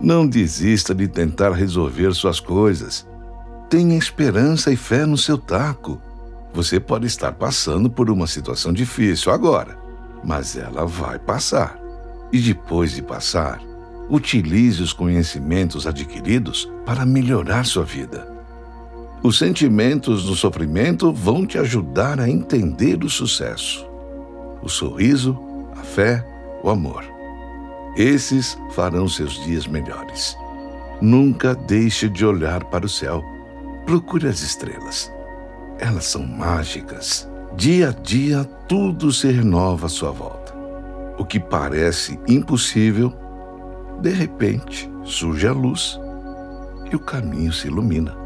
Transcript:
Não desista de tentar resolver suas coisas. Tenha esperança e fé no seu taco. Você pode estar passando por uma situação difícil agora, mas ela vai passar. E depois de passar, utilize os conhecimentos adquiridos para melhorar sua vida. Os sentimentos do sofrimento vão te ajudar a entender o sucesso, o sorriso, a fé, o amor. Esses farão seus dias melhores. Nunca deixe de olhar para o céu. Procure as estrelas. Elas são mágicas. Dia a dia, tudo se renova à sua volta. O que parece impossível, de repente surge a luz e o caminho se ilumina.